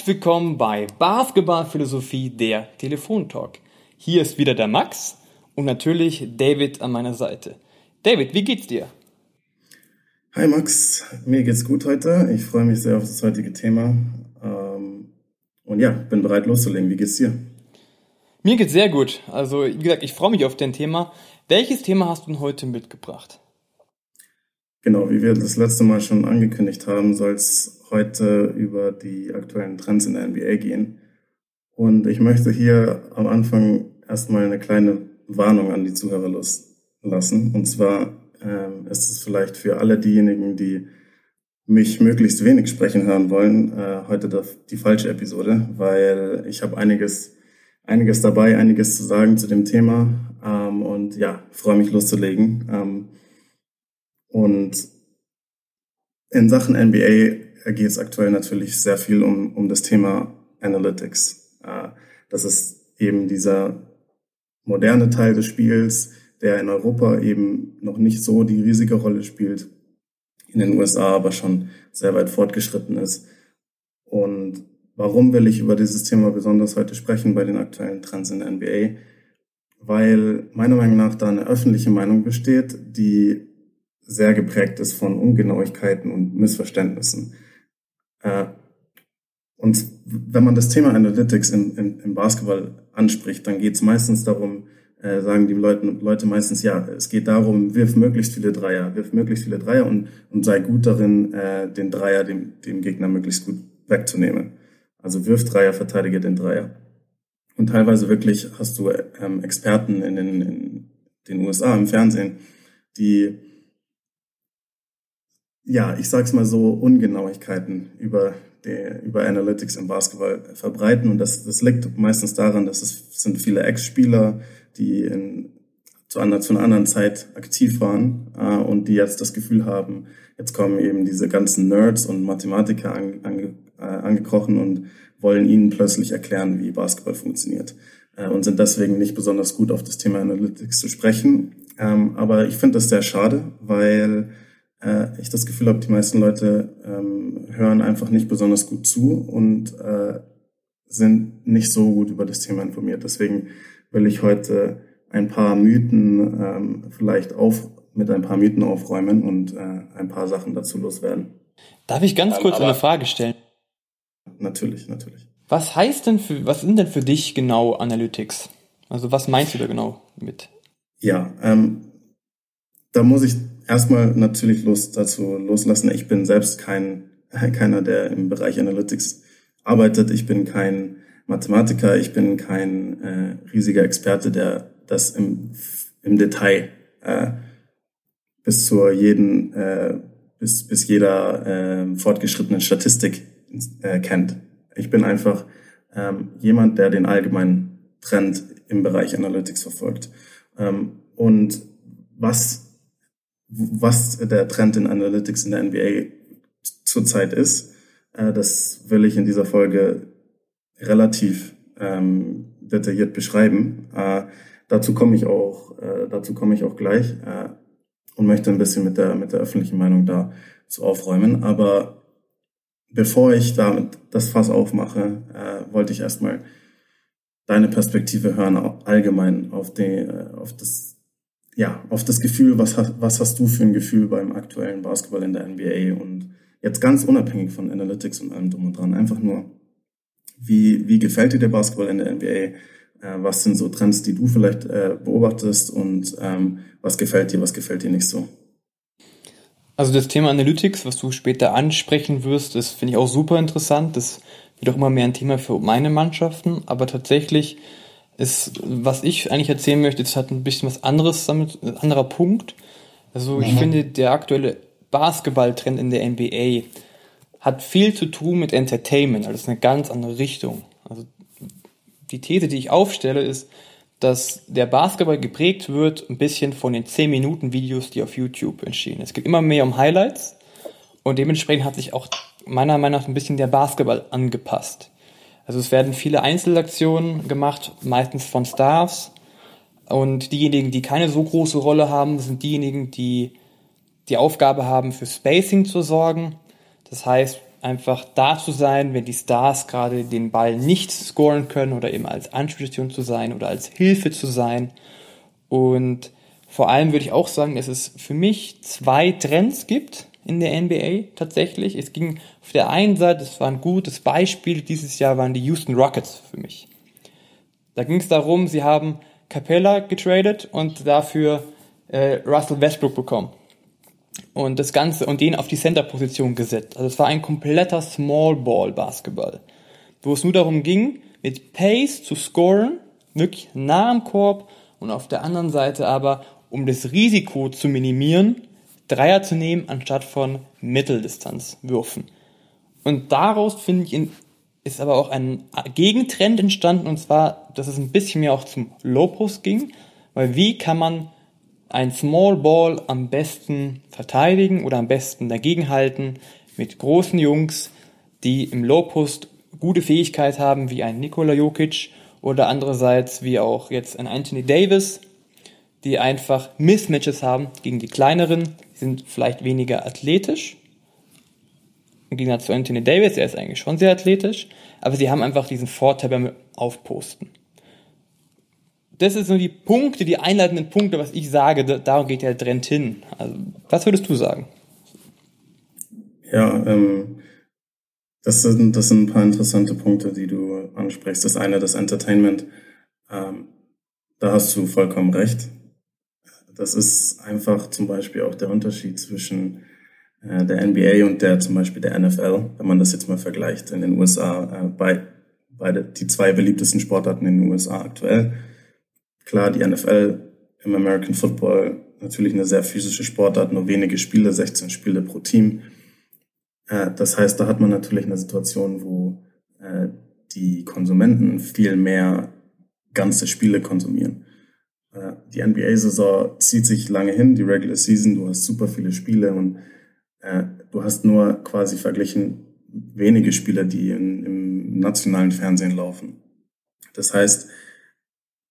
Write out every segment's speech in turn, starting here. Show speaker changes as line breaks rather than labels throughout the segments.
Herzlich willkommen bei Basketballphilosophie, der Telefontalk. Hier ist wieder der Max und natürlich David an meiner Seite. David, wie geht's dir?
Hi Max, mir geht's gut heute. Ich freue mich sehr auf das heutige Thema. Ähm, und ja, bin bereit loszulegen. Wie geht's dir?
Mir geht's sehr gut. Also, wie gesagt, ich freue mich auf dein Thema. Welches Thema hast du denn heute mitgebracht?
Genau, wie wir das letzte Mal schon angekündigt haben, soll es heute über die aktuellen Trends in der NBA gehen. Und ich möchte hier am Anfang erstmal eine kleine Warnung an die Zuhörer lassen. Und zwar ähm, ist es vielleicht für alle diejenigen, die mich möglichst wenig sprechen hören wollen, äh, heute die falsche Episode, weil ich habe einiges, einiges dabei, einiges zu sagen zu dem Thema. Ähm, und ja, freue mich loszulegen. Ähm, und in Sachen NBA geht es aktuell natürlich sehr viel um, um das Thema Analytics. Äh, das ist eben dieser moderne Teil des Spiels, der in Europa eben noch nicht so die riesige Rolle spielt, in den USA aber schon sehr weit fortgeschritten ist. Und warum will ich über dieses Thema besonders heute sprechen bei den aktuellen Trends in der NBA? Weil meiner Meinung nach da eine öffentliche Meinung besteht, die sehr geprägt ist von Ungenauigkeiten und Missverständnissen. Äh, und wenn man das Thema Analytics in, in, im Basketball anspricht, dann geht es meistens darum, äh, sagen die Leute, Leute meistens, ja, es geht darum, wirf möglichst viele Dreier, wirf möglichst viele Dreier und, und sei gut darin, äh, den Dreier dem, dem Gegner möglichst gut wegzunehmen. Also wirf Dreier, verteidige den Dreier. Und teilweise wirklich hast du ähm, Experten in den, in den USA im Fernsehen, die ja, ich sag's mal so, Ungenauigkeiten über, die, über Analytics im Basketball verbreiten. Und das, das liegt meistens daran, dass es sind viele Ex-Spieler, die in, zu, einer, zu einer anderen Zeit aktiv waren äh, und die jetzt das Gefühl haben, jetzt kommen eben diese ganzen Nerds und Mathematiker an, ange, äh, angekrochen und wollen ihnen plötzlich erklären, wie Basketball funktioniert äh, und sind deswegen nicht besonders gut auf das Thema Analytics zu sprechen. Ähm, aber ich finde das sehr schade, weil äh, ich das Gefühl habe, die meisten Leute ähm, hören einfach nicht besonders gut zu und äh, sind nicht so gut über das Thema informiert. Deswegen will ich heute ein paar Mythen ähm, vielleicht auf, mit ein paar Mythen aufräumen und äh, ein paar Sachen dazu loswerden.
Darf ich ganz kurz eine Frage stellen?
Natürlich, natürlich.
Was heißt denn für, was sind denn für dich genau Analytics? Also was meinst du da genau mit?
Ja, ähm, da muss ich erstmal natürlich los, dazu loslassen. Ich bin selbst kein, keiner, der im Bereich Analytics arbeitet. Ich bin kein Mathematiker. Ich bin kein äh, riesiger Experte, der das im, im Detail äh, bis zur jeden, äh, bis, bis jeder äh, fortgeschrittenen Statistik äh, kennt. Ich bin einfach ähm, jemand, der den allgemeinen Trend im Bereich Analytics verfolgt. Ähm, und was was der Trend in Analytics in der NBA zurzeit ist. Äh, das will ich in dieser Folge relativ ähm, detailliert beschreiben. Äh, dazu komme ich auch, äh, dazu komme ich auch gleich äh, und möchte ein bisschen mit der mit der öffentlichen Meinung da zu aufräumen. Aber bevor ich damit das Fass aufmache, äh, wollte ich erstmal deine Perspektive hören, allgemein auf die, äh, auf das ja, auf das Gefühl, was, was hast du für ein Gefühl beim aktuellen Basketball in der NBA und jetzt ganz unabhängig von Analytics und allem drum und dran, einfach nur, wie, wie gefällt dir der Basketball in der NBA? Äh, was sind so Trends, die du vielleicht äh, beobachtest und ähm, was gefällt dir, was gefällt dir nicht so?
Also das Thema Analytics, was du später ansprechen wirst, das finde ich auch super interessant. Das wird auch immer mehr ein Thema für meine Mannschaften, aber tatsächlich ist, was ich eigentlich erzählen möchte, ist halt ein bisschen was anderes damit, ein anderer Punkt. Also mhm. ich finde, der aktuelle Basketballtrend in der NBA hat viel zu tun mit Entertainment, also das ist eine ganz andere Richtung. Also die These, die ich aufstelle, ist, dass der Basketball geprägt wird ein bisschen von den 10 Minuten Videos, die auf YouTube entstehen. Es geht immer mehr um Highlights und dementsprechend hat sich auch meiner Meinung nach ein bisschen der Basketball angepasst. Also es werden viele Einzelaktionen gemacht, meistens von Stars. Und diejenigen, die keine so große Rolle haben, sind diejenigen, die die Aufgabe haben, für Spacing zu sorgen. Das heißt, einfach da zu sein, wenn die Stars gerade den Ball nicht scoren können oder eben als Anspielstation zu sein oder als Hilfe zu sein. Und vor allem würde ich auch sagen, dass es für mich zwei Trends gibt in der NBA tatsächlich. Es ging auf der einen Seite, das war ein gutes Beispiel, dieses Jahr waren die Houston Rockets für mich. Da ging es darum, sie haben Capella getradet und dafür äh, Russell Westbrook bekommen. Und das Ganze und den auf die Center-Position gesetzt. Also es war ein kompletter Small Ball Basketball, wo es nur darum ging, mit Pace zu scoren, wirklich nah am Korb und auf der anderen Seite aber, um das Risiko zu minimieren, Dreier zu nehmen anstatt von Mitteldistanzwürfen. Und daraus finde ich ist aber auch ein Gegentrend entstanden und zwar, dass es ein bisschen mehr auch zum Low Post ging, weil wie kann man ein Small Ball am besten verteidigen oder am besten dagegenhalten mit großen Jungs, die im Low Post gute Fähigkeit haben, wie ein Nikola Jokic oder andererseits wie auch jetzt ein Anthony Davis, die einfach Mismatches haben gegen die kleineren, sind vielleicht weniger athletisch. Im Gegensatz zu Anthony Davis, er ist eigentlich schon sehr athletisch, aber sie haben einfach diesen Vorteil beim Aufposten das sind so die Punkte, die einleitenden Punkte, was ich sage, da, darum geht der Trend hin. Also, was würdest du sagen?
Ja, ähm, das sind, das sind ein paar interessante Punkte, die du ansprichst. Das eine, das Entertainment, ähm, da hast du vollkommen recht. Das ist einfach zum Beispiel auch der Unterschied zwischen äh, der NBA und der zum Beispiel der NFL, wenn man das jetzt mal vergleicht in den USA, äh, bei, beide die zwei beliebtesten Sportarten in den USA aktuell Klar, die NFL im American Football natürlich eine sehr physische Sportart, nur wenige Spiele, 16 Spiele pro Team. Äh, das heißt, da hat man natürlich eine Situation, wo äh, die Konsumenten viel mehr ganze Spiele konsumieren. Äh, die NBA-Saison zieht sich lange hin, die Regular Season, du hast super viele Spiele und du hast nur quasi verglichen wenige Spiele, die in, im nationalen Fernsehen laufen. Das heißt,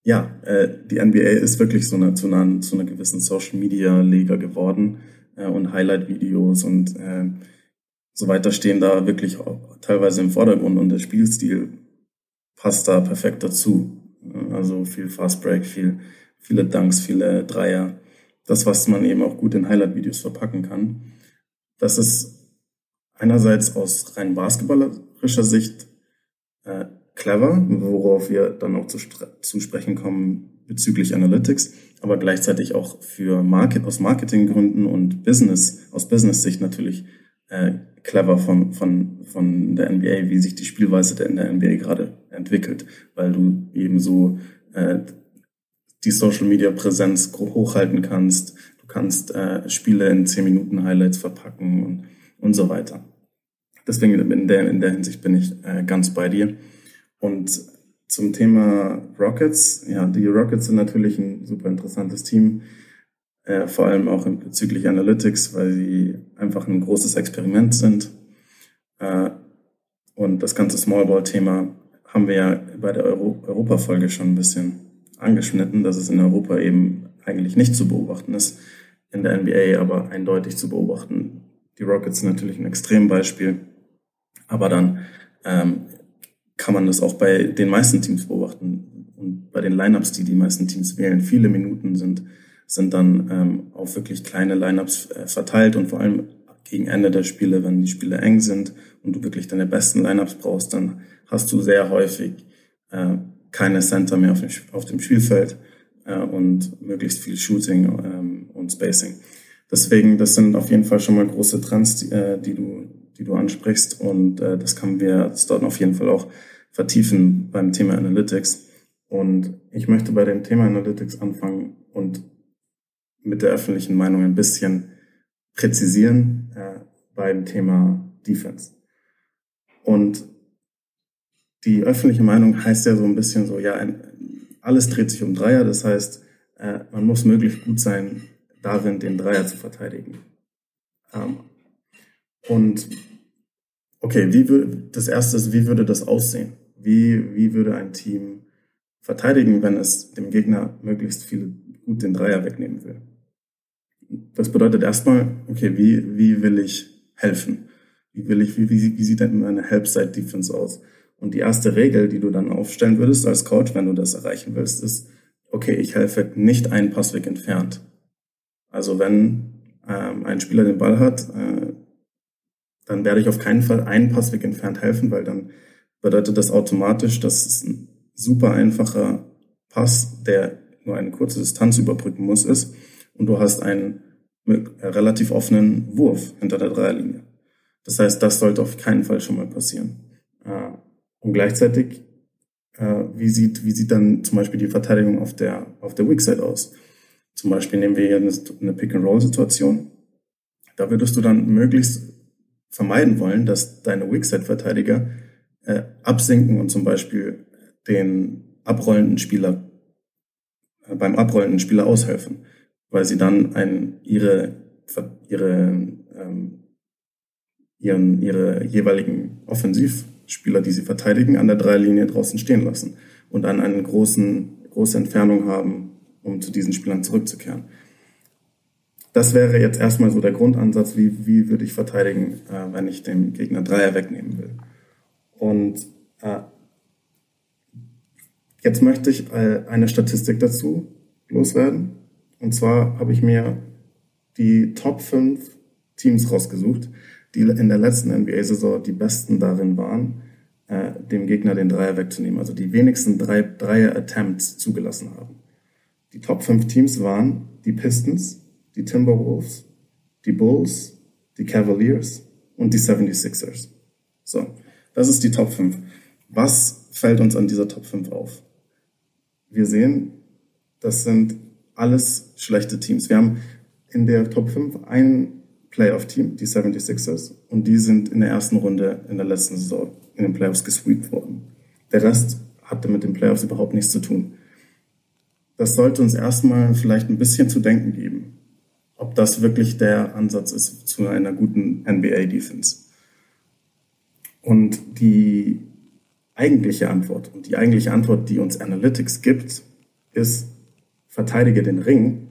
ja, äh, die NBA ist wirklich so eine, zu, einer, zu einer gewissen Social Media Liga geworden äh, und Highlight-Videos und äh, so weiter stehen da wirklich teilweise im Vordergrund und der Spielstil passt da perfekt dazu. Also viel Fast Break, viel, viele Dunks, viele Dreier. Das, was man eben auch gut in Highlight-Videos verpacken kann. Das ist einerseits aus rein basketballerischer Sicht äh, clever, worauf wir dann auch zu, zu sprechen kommen bezüglich Analytics, aber gleichzeitig auch für Market, aus Marketinggründen und Business, aus Business-Sicht natürlich äh, clever von, von, von der NBA, wie sich die Spielweise in der NBA gerade entwickelt, weil du eben so äh, die Social Media Präsenz hochhalten kannst, du kannst äh, Spiele in 10 Minuten Highlights verpacken und, und so weiter. Deswegen in der, in der Hinsicht bin ich äh, ganz bei dir. Und zum Thema Rockets, ja, die Rockets sind natürlich ein super interessantes Team, äh, vor allem auch bezüglich Analytics, weil sie einfach ein großes Experiment sind. Äh, und das ganze Smallball-Thema haben wir ja bei der Euro Europa-Folge schon ein bisschen angeschnitten, dass es in Europa eben eigentlich nicht zu beobachten ist, in der NBA aber eindeutig zu beobachten. Die Rockets sind natürlich ein Extrembeispiel, aber dann ähm, kann man das auch bei den meisten Teams beobachten. Und bei den Lineups, die die meisten Teams wählen, viele Minuten sind, sind dann ähm, auf wirklich kleine Lineups äh, verteilt und vor allem gegen Ende der Spiele, wenn die Spiele eng sind und du wirklich deine besten Lineups brauchst, dann hast du sehr häufig äh, keine Center mehr auf dem, auf dem Spielfeld äh, und möglichst viel Shooting ähm, und Spacing. Deswegen, das sind auf jeden Fall schon mal große Trends, die, äh, die du die du ansprichst. Und äh, das können wir dort auf jeden Fall auch vertiefen beim Thema Analytics. Und ich möchte bei dem Thema Analytics anfangen und mit der öffentlichen Meinung ein bisschen präzisieren äh, beim Thema Defense. Und die öffentliche Meinung heißt ja so ein bisschen so, ja, alles dreht sich um Dreier, das heißt, äh, man muss möglichst gut sein, darin den Dreier zu verteidigen. Ähm, und okay, wie würde, das erste ist, wie würde das aussehen? Wie, wie würde ein Team verteidigen, wenn es dem Gegner möglichst viel gut den Dreier wegnehmen will? Das bedeutet erstmal, okay, wie, wie will ich helfen? Wie Wie will ich, wie, wie, wie sieht denn meine Help-Side-Defense aus? Und die erste Regel, die du dann aufstellen würdest als Coach, wenn du das erreichen willst, ist, okay, ich helfe nicht einen Passweg entfernt. Also wenn ähm, ein Spieler den Ball hat, äh, dann werde ich auf keinen Fall einen Passweg entfernt helfen, weil dann bedeutet das automatisch, dass es ein super einfacher Pass, der nur eine kurze Distanz überbrücken muss, ist und du hast einen relativ offenen Wurf hinter der Dreierlinie. Das heißt, das sollte auf keinen Fall schon mal passieren. Und gleichzeitig, äh, wie sieht, wie sieht dann zum Beispiel die Verteidigung auf der, auf der Weak-Side aus? Zum Beispiel nehmen wir hier eine Pick-and-Roll-Situation. Da würdest du dann möglichst vermeiden wollen, dass deine Weak-Side-Verteidiger äh, absinken und zum Beispiel den abrollenden Spieler äh, beim abrollenden Spieler aushelfen, weil sie dann einen, ihre, ihre, ähm, ihren, ihre jeweiligen Offensivspieler, die sie verteidigen, an der Dreilinie draußen stehen lassen und dann eine großen, große Entfernung haben, um zu diesen Spielern zurückzukehren. Das wäre jetzt erstmal so der Grundansatz, wie, wie würde ich verteidigen, äh, wenn ich dem Gegner Dreier wegnehmen will. Und äh, jetzt möchte ich äh, eine Statistik dazu loswerden. Und zwar habe ich mir die Top 5 Teams rausgesucht, die in der letzten NBA-Saison die besten darin waren, äh, dem Gegner den Dreier wegzunehmen, also die wenigsten drei, Dreier-Attempts zugelassen haben. Die Top 5 Teams waren die Pistons, die Timberwolves, die Bulls, die Cavaliers und die 76ers. So, das ist die Top 5. Was fällt uns an dieser Top 5 auf? Wir sehen, das sind alles schlechte Teams. Wir haben in der Top 5 ein Playoff-Team, die 76ers, und die sind in der ersten Runde in der letzten Saison in den Playoffs gesweept worden. Der Rest hatte mit den Playoffs überhaupt nichts zu tun. Das sollte uns erstmal vielleicht ein bisschen zu denken geben, ob das wirklich der Ansatz ist zu einer guten NBA-Defense. Und die eigentliche Antwort und die eigentliche Antwort, die uns Analytics gibt, ist, verteidige den Ring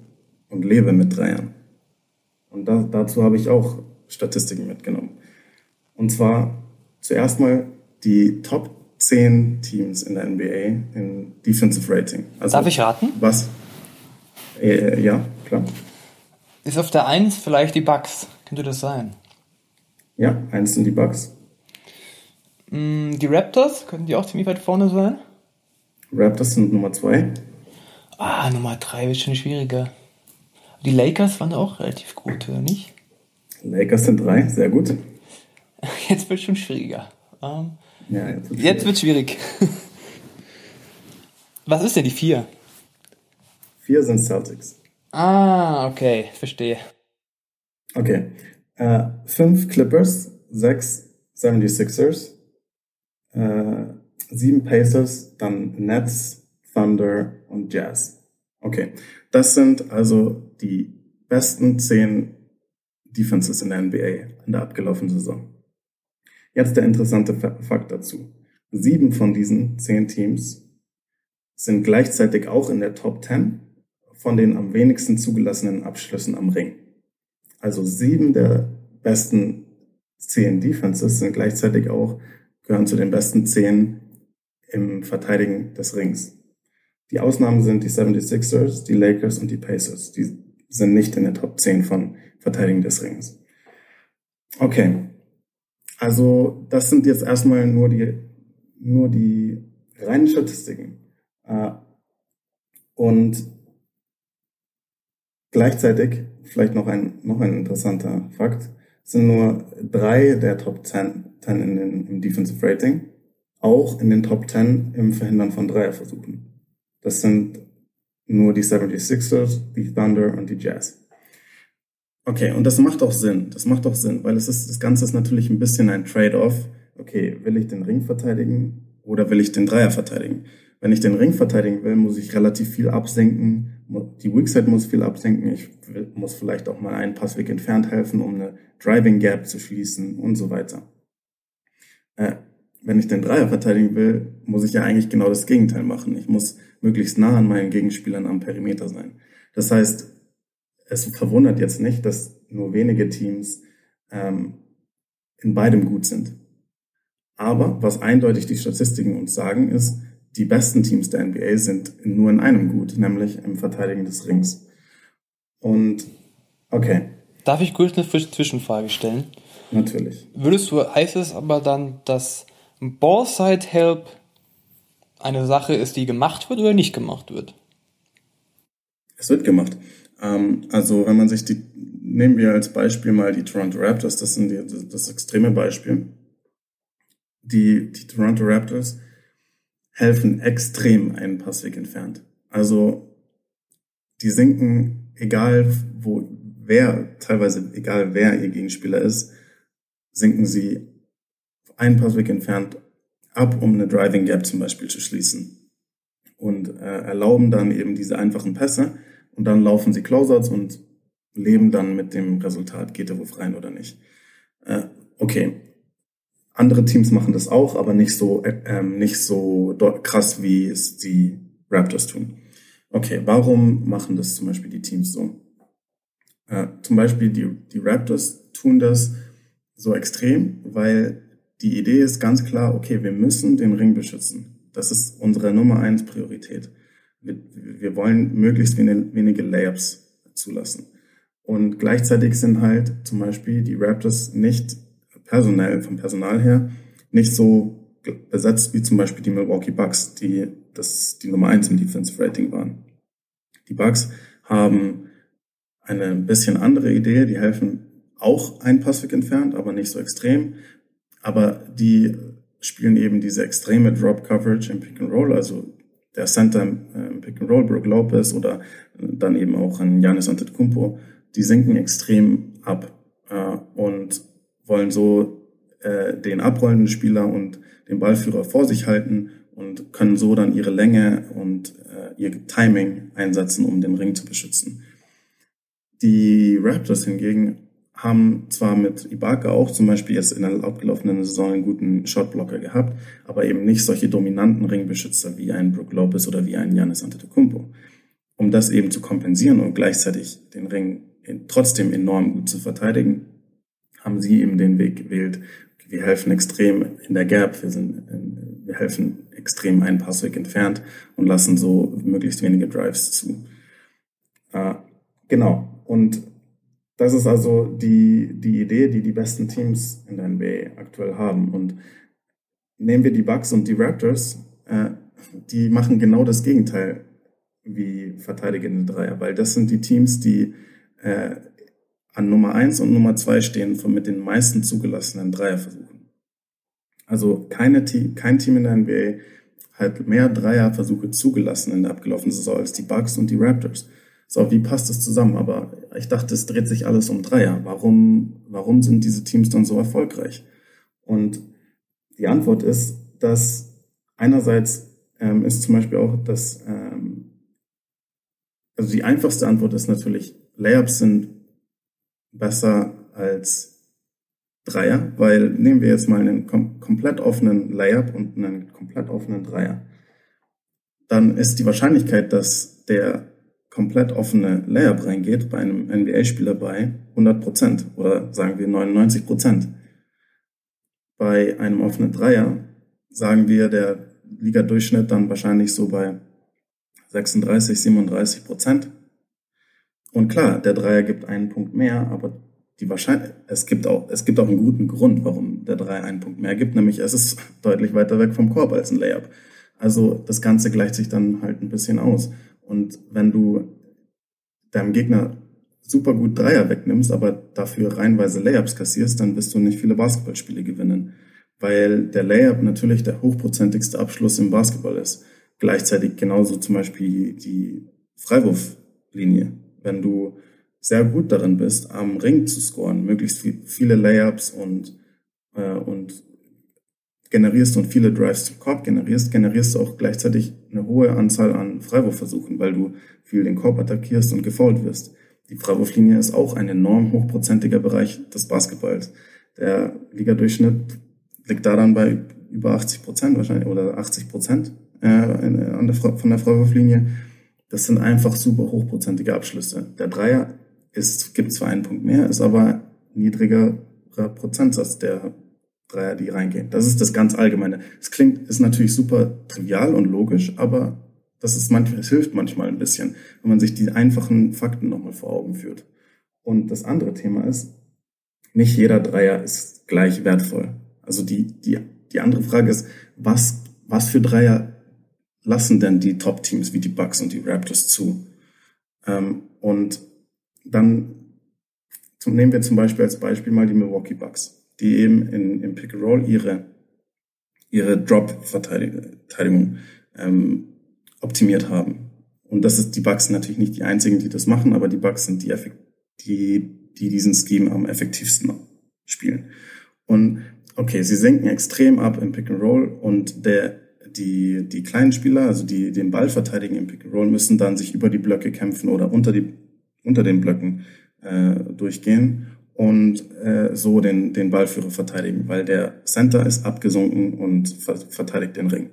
und lebe mit Dreiern. Und da, dazu habe ich auch Statistiken mitgenommen. Und zwar zuerst mal die Top 10 Teams in der NBA in Defensive Rating.
Also Darf ich raten?
Was? Äh, ja, klar.
Ist auf der 1 vielleicht die Bucks? Könnte das sein?
Ja, 1 sind die Bucks.
Mm, die Raptors, könnten die auch ziemlich weit vorne sein?
Raptors sind Nummer 2.
Ah, Nummer 3 wird schon schwieriger. Die Lakers waren auch relativ gut, oder nicht?
Lakers sind 3, sehr gut.
Jetzt wird es schon schwieriger. Ähm,
ja, jetzt wird
jetzt wird schwierig. Was ist denn die 4?
4 sind Celtics.
Ah, okay, verstehe.
Okay. 5 äh, Clippers, 6 76ers, äh, sieben Pacers, dann Nets, Thunder und Jazz. Okay, das sind also die besten zehn Defenses in der NBA in der abgelaufenen Saison. Jetzt der interessante Fakt dazu. Sieben von diesen zehn Teams sind gleichzeitig auch in der Top 10 von den am wenigsten zugelassenen Abschlüssen am Ring. Also sieben der besten zehn Defenses sind gleichzeitig auch gehören zu den besten zehn im Verteidigen des Rings. Die Ausnahmen sind die 76ers, die Lakers und die Pacers. Die sind nicht in den Top 10 von Verteidigen des Rings. Okay. Also, das sind jetzt erstmal nur die, nur die reinen Statistiken. Äh, und gleichzeitig, vielleicht noch ein, noch ein interessanter Fakt, sind nur drei der Top 10 10 in den, im Defensive Rating, auch in den Top 10 im Verhindern von Dreierversuchen. Das sind nur die 76ers, die Thunder und die Jazz. Okay, und das macht auch Sinn. Das macht auch Sinn, weil es ist, das Ganze ist natürlich ein bisschen ein Trade-off. Okay, will ich den Ring verteidigen oder will ich den Dreier verteidigen? Wenn ich den Ring verteidigen will, muss ich relativ viel absenken. Die Weakside muss viel absenken. Ich muss vielleicht auch mal einen Passweg entfernt helfen, um eine Driving Gap zu schließen und so weiter äh, wenn ich den Dreier verteidigen will, muss ich ja eigentlich genau das Gegenteil machen. Ich muss möglichst nah an meinen Gegenspielern am Perimeter sein. Das heißt, es verwundert jetzt nicht, dass nur wenige Teams ähm, in beidem gut sind. Aber was eindeutig die Statistiken uns sagen, ist, die besten Teams der NBA sind nur in einem gut, nämlich im Verteidigen des Rings. Und okay.
Darf ich kurz eine Zwischenfrage stellen?
Natürlich.
Würdest du, heißt es aber dann, dass Ballside Help eine Sache ist, die gemacht wird oder nicht gemacht wird?
Es wird gemacht. Ähm, also wenn man sich die, nehmen wir als Beispiel mal die Toronto Raptors, das sind die, das, das extreme Beispiel. Die, die Toronto Raptors helfen extrem einen Passweg entfernt. Also die sinken, egal wo, wer, teilweise egal wer ihr Gegenspieler ist, sinken sie einen Passweg entfernt ab, um eine Driving Gap zum Beispiel zu schließen. Und äh, erlauben dann eben diese einfachen Pässe und dann laufen sie Closeouts und leben dann mit dem Resultat, geht der Wurf rein oder nicht. Äh, okay, andere Teams machen das auch, aber nicht so, äh, ähm, nicht so krass, wie es die Raptors tun. Okay, warum machen das zum Beispiel die Teams so? Äh, zum Beispiel die, die Raptors tun das so extrem, weil die Idee ist ganz klar, okay, wir müssen den Ring beschützen. Das ist unsere Nummer eins Priorität. Wir, wir wollen möglichst wenige, Layups zulassen. Und gleichzeitig sind halt zum Beispiel die Raptors nicht personell, vom Personal her, nicht so besetzt wie zum Beispiel die Milwaukee Bucks, die das die Nummer eins im Defensive Rating waren. Die Bucks haben eine bisschen andere Idee, die helfen auch ein Passweg entfernt, aber nicht so extrem. Aber die spielen eben diese extreme Drop Coverage im Pick and Roll, also der Center im Pick and Roll, Brook Lopez oder dann eben auch ein Giannis Antetokounmpo, die sinken extrem ab äh, und wollen so äh, den abrollenden Spieler und den Ballführer vor sich halten und können so dann ihre Länge und äh, ihr Timing einsetzen, um den Ring zu beschützen. Die Raptors hingegen haben zwar mit Ibaka auch zum Beispiel jetzt in der abgelaufenen Saison einen guten Shotblocker gehabt, aber eben nicht solche dominanten Ringbeschützer wie ein Brook Lopez oder wie ein Giannis Antetokounmpo. Um das eben zu kompensieren und gleichzeitig den Ring trotzdem enorm gut zu verteidigen, haben sie eben den Weg gewählt. Wir helfen extrem in der Gap, wir, sind, wir helfen extrem einen Passweg entfernt und lassen so möglichst wenige Drives zu. Äh, genau. Und das ist also die, die Idee, die die besten Teams in der NBA aktuell haben. Und nehmen wir die Bucks und die Raptors, äh, die machen genau das Gegenteil wie verteidigende Dreier, weil das sind die Teams, die äh, an Nummer eins und Nummer zwei stehen von mit den meisten zugelassenen Dreierversuchen. Also keine, kein Team in der NBA hat mehr Dreierversuche zugelassen in der abgelaufenen Saison als die Bucks und die Raptors. So, wie passt das zusammen? Aber ich dachte, es dreht sich alles um Dreier. Warum, warum sind diese Teams dann so erfolgreich? Und die Antwort ist, dass einerseits ähm, ist zum Beispiel auch, dass ähm, also die einfachste Antwort ist natürlich, Layups sind besser als Dreier, weil nehmen wir jetzt mal einen kom komplett offenen Layup und einen komplett offenen Dreier. Dann ist die Wahrscheinlichkeit, dass der komplett offene Layup reingeht, bei einem NBA-Spieler bei 100% oder sagen wir 99%. Bei einem offenen Dreier sagen wir der Liga-Durchschnitt dann wahrscheinlich so bei 36, 37 Prozent. Und klar, der Dreier gibt einen Punkt mehr, aber die Wahrscheinlich es gibt auch, es gibt auch einen guten Grund, warum der Dreier einen Punkt mehr gibt, nämlich es ist deutlich weiter weg vom Korb als ein Layup. Also das Ganze gleicht sich dann halt ein bisschen aus. Und wenn du deinem Gegner super gut Dreier wegnimmst, aber dafür reinweise Layups kassierst, dann wirst du nicht viele Basketballspiele gewinnen. Weil der Layup natürlich der hochprozentigste Abschluss im Basketball ist. Gleichzeitig genauso zum Beispiel die Freiwurflinie wenn du sehr gut darin bist, am Ring zu scoren, möglichst viele Layups und, äh, und generierst und viele Drives zum Korb generierst, generierst du auch gleichzeitig eine hohe Anzahl an Freiwurfversuchen, weil du viel den Korb attackierst und gefault wirst. Die Freiwurflinie ist auch ein enorm hochprozentiger Bereich des Basketballs. Der Ligadurchschnitt liegt da dann bei über 80 Prozent wahrscheinlich oder 80 Prozent äh, an der, von der Freiwurflinie. Das sind einfach super hochprozentige Abschlüsse. Der Dreier ist, gibt zwar einen Punkt mehr, ist aber niedriger Prozentsatz der Dreier, die reingehen. Das ist das ganz Allgemeine. Es klingt, ist natürlich super trivial und logisch, aber das ist manchmal, es hilft manchmal ein bisschen, wenn man sich die einfachen Fakten nochmal vor Augen führt. Und das andere Thema ist, nicht jeder Dreier ist gleich wertvoll. Also die, die, die andere Frage ist, was, was für Dreier lassen denn die Top-Teams wie die Bucks und die Raptors zu? Ähm, und dann zum, nehmen wir zum Beispiel als Beispiel mal die Milwaukee Bucks, die eben in, im Pick and Roll ihre, ihre Drop-Verteidigung ähm, optimiert haben. Und das ist die Bucks natürlich nicht die einzigen, die das machen, aber die Bucks sind die, die, die diesen Scheme am effektivsten spielen. Und okay, sie senken extrem ab im Pick and Roll und der die, die kleinen Spieler, also die den Ball verteidigen im Pick and Roll, müssen dann sich über die Blöcke kämpfen oder unter, die, unter den Blöcken äh, durchgehen und äh, so den, den Ballführer verteidigen, weil der Center ist abgesunken und ver verteidigt den Ring.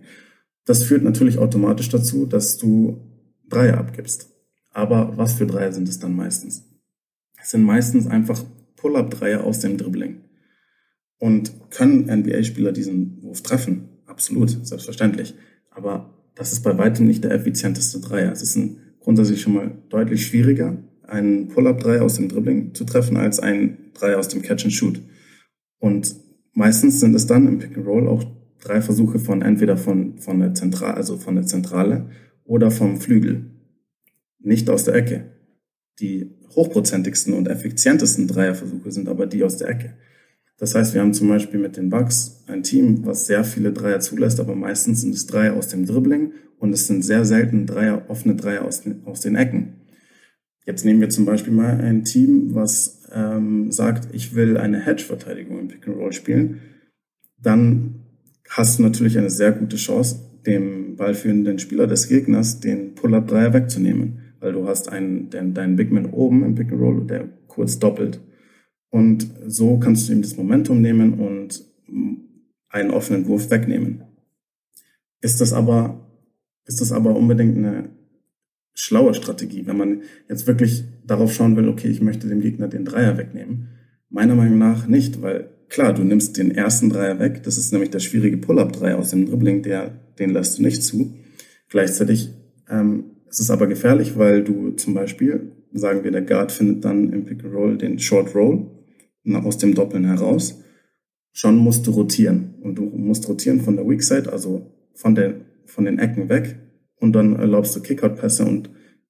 Das führt natürlich automatisch dazu, dass du Dreier abgibst. Aber was für Dreier sind es dann meistens? Es sind meistens einfach Pull-up-Dreier aus dem Dribbling. Und können NBA-Spieler diesen Wurf treffen? Absolut, selbstverständlich. Aber das ist bei weitem nicht der effizienteste Dreier. Es ist ein, grundsätzlich schon mal deutlich schwieriger, einen Pull-up-Dreier aus dem Dribbling zu treffen, als einen Dreier aus dem Catch-and-Shoot. Und meistens sind es dann im Pick-and-Roll auch drei Versuche von entweder von, von der Zentrale, also von der Zentrale oder vom Flügel. Nicht aus der Ecke. Die hochprozentigsten und effizientesten Dreierversuche sind aber die aus der Ecke. Das heißt, wir haben zum Beispiel mit den Bucks ein Team, was sehr viele Dreier zulässt, aber meistens sind es Dreier aus dem Dribbling und es sind sehr selten Dreier, offene Dreier aus, aus den Ecken. Jetzt nehmen wir zum Beispiel mal ein Team, was ähm, sagt, ich will eine Hedge-Verteidigung im Pick and Roll spielen. Dann hast du natürlich eine sehr gute Chance, dem ballführenden Spieler des Gegners den Pull-Up-Dreier wegzunehmen, weil du hast einen, den, deinen Bigman oben im Pick and Roll, der kurz doppelt. Und so kannst du ihm das Momentum nehmen und einen offenen Wurf wegnehmen. Ist das aber, ist das aber unbedingt eine schlaue Strategie, wenn man jetzt wirklich darauf schauen will, okay, ich möchte dem Gegner den Dreier wegnehmen? Meiner Meinung nach nicht, weil klar, du nimmst den ersten Dreier weg, das ist nämlich der schwierige Pull-Up-Dreier aus dem Dribbling, der, den lässt du nicht zu. Gleichzeitig ähm, ist es aber gefährlich, weil du zum Beispiel, sagen wir, der Guard findet dann im Pick and Roll den Short Roll aus dem Doppeln heraus. Schon musst du rotieren und du musst rotieren von der Weak Side, also von, der, von den Ecken weg und dann erlaubst du Kickout-Pässe und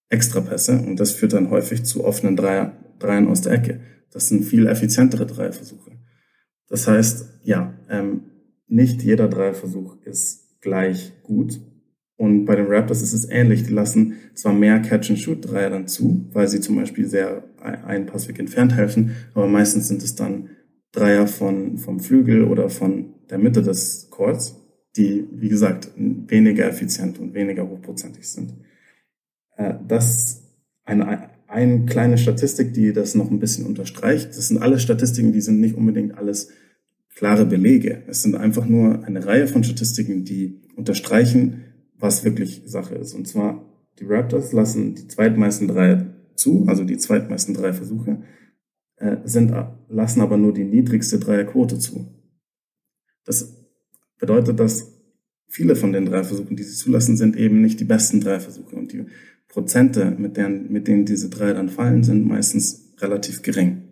Extra-Pässe und das führt dann häufig zu offenen Dreier, Dreiern aus der Ecke. Das sind viel effizientere Dreierversuche. Das heißt, ja, ähm, nicht jeder Dreierversuch ist gleich gut. Und bei den Raptors ist es ähnlich. Die lassen zwar mehr Catch-and-Shoot-Dreier dann zu, weil sie zum Beispiel sehr einen Passweg entfernt helfen, aber meistens sind es dann Dreier von, vom Flügel oder von der Mitte des Courts, die, wie gesagt, weniger effizient und weniger hochprozentig sind. Äh, das eine, eine kleine Statistik, die das noch ein bisschen unterstreicht. Das sind alle Statistiken, die sind nicht unbedingt alles klare Belege. Es sind einfach nur eine Reihe von Statistiken, die unterstreichen, was wirklich Sache ist. Und zwar, die Raptors lassen die zweitmeisten Dreier zu, also die zweitmeisten drei Versuche, äh, sind, lassen aber nur die niedrigste Dreierquote zu. Das bedeutet, dass viele von den drei Versuchen, die sie zulassen, sind eben nicht die besten drei Versuche. Und die Prozente, mit denen, mit denen diese drei dann fallen, sind meistens relativ gering.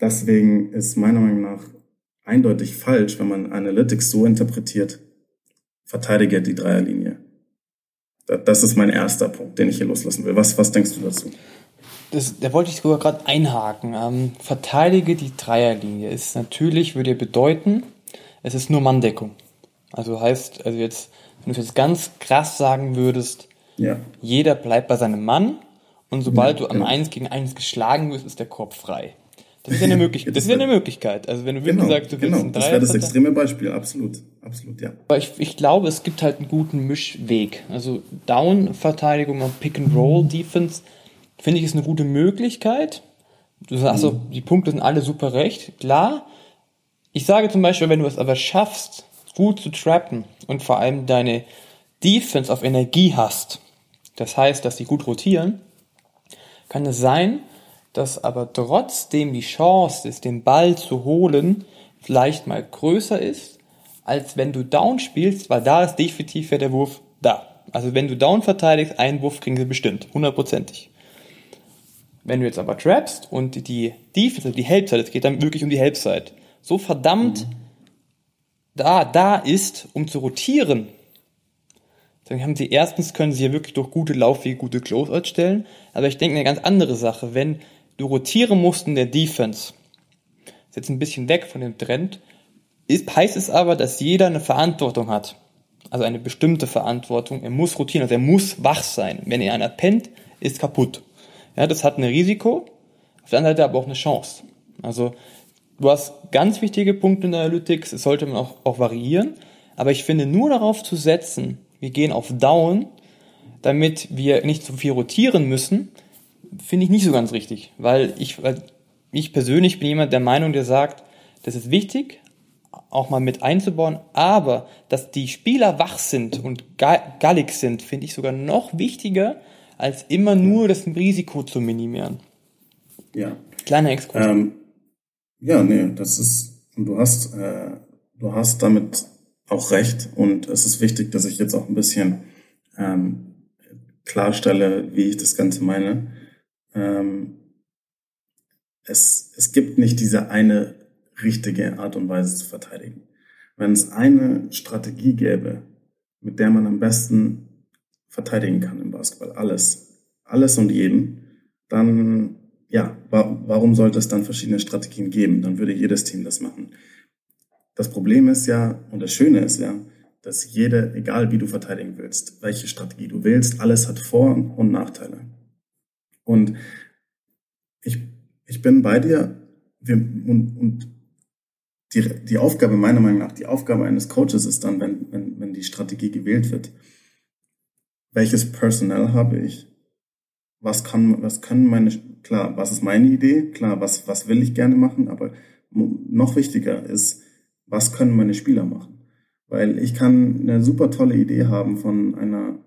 Deswegen ist meiner Meinung nach eindeutig falsch, wenn man Analytics so interpretiert, verteidige die Dreierlinie. Das ist mein erster Punkt, den ich hier loslassen will. Was, was denkst du dazu?
Das, da wollte ich sogar gerade einhaken. Ähm, verteidige die Dreierlinie ist natürlich, würde bedeuten, es ist nur Manndeckung. Also heißt, also jetzt, wenn du es jetzt ganz krass sagen würdest, ja. jeder bleibt bei seinem Mann und sobald ja, du am ja. 1 gegen 1 geschlagen wirst, ist der Korb frei. Das ist ja eine Möglichkeit. Das ist ja eine Möglichkeit. Also wenn du wirklich genau, sagst, du willst
genau. ein Dreier. Das wäre das extreme Beispiel, absolut. Absolut, ja.
Aber ich, ich glaube, es gibt halt einen guten Mischweg. Also Down-Verteidigung und Pick-and-Roll-Defense, finde ich, ist eine gute Möglichkeit. Du sagst mhm. so, die Punkte sind alle super recht, klar. Ich sage zum Beispiel, wenn du es aber schaffst, gut zu trappen und vor allem deine Defense auf Energie hast, das heißt, dass sie gut rotieren, kann es sein, dass aber trotzdem die Chance ist, den Ball zu holen, vielleicht mal größer ist, als wenn du down spielst, weil da ist definitiv ja der Wurf da. Also wenn du down verteidigst, einen Wurf kriegen sie bestimmt, hundertprozentig. Wenn du jetzt aber trappst und die Defense, also die Helpside, es geht dann wirklich um die Helpside, so verdammt mhm. da, da ist, um zu rotieren, dann haben sie erstens können sie ja wirklich durch gute Laufwege gute Closeouts stellen, aber ich denke eine ganz andere Sache, wenn du rotieren musst in der Defense, ist jetzt ein bisschen weg von dem Trend, ist, heißt es aber, dass jeder eine Verantwortung hat. Also eine bestimmte Verantwortung. Er muss rotieren, also er muss wach sein. Wenn er einer pennt, ist kaputt. Ja, das hat ein Risiko, auf der anderen Seite aber auch eine Chance. Also du hast ganz wichtige Punkte in der Analytics, das sollte man auch, auch variieren, aber ich finde nur darauf zu setzen, wir gehen auf Down, damit wir nicht zu viel rotieren müssen, finde ich nicht so ganz richtig, weil ich, weil ich persönlich bin jemand der Meinung, der sagt, das ist wichtig, auch mal mit einzubauen, aber dass die Spieler wach sind und gallig sind, finde ich sogar noch wichtiger, als immer nur das Risiko zu minimieren.
Ja.
Kleiner Exkurs. Ähm,
ja, nee, das ist, du hast, äh, du hast damit auch recht und es ist wichtig, dass ich jetzt auch ein bisschen ähm, klarstelle, wie ich das Ganze meine. Ähm, es, es gibt nicht diese eine richtige Art und Weise zu verteidigen. Wenn es eine Strategie gäbe, mit der man am besten verteidigen kann im Basketball, alles, alles und jeden, dann ja, wa warum sollte es dann verschiedene Strategien geben? Dann würde jedes Team das machen. Das Problem ist ja, und das Schöne ist ja, dass jede, egal wie du verteidigen willst, welche Strategie du willst, alles hat Vor- und Nachteile. Und ich, ich bin bei dir wir, und, und die, die Aufgabe, meiner Meinung nach, die Aufgabe eines Coaches ist dann, wenn, wenn, wenn die Strategie gewählt wird, welches Personal habe ich? Was kann, was können meine, klar, was ist meine Idee? Klar, was, was will ich gerne machen? Aber noch wichtiger ist, was können meine Spieler machen? Weil ich kann eine super tolle Idee haben von einer,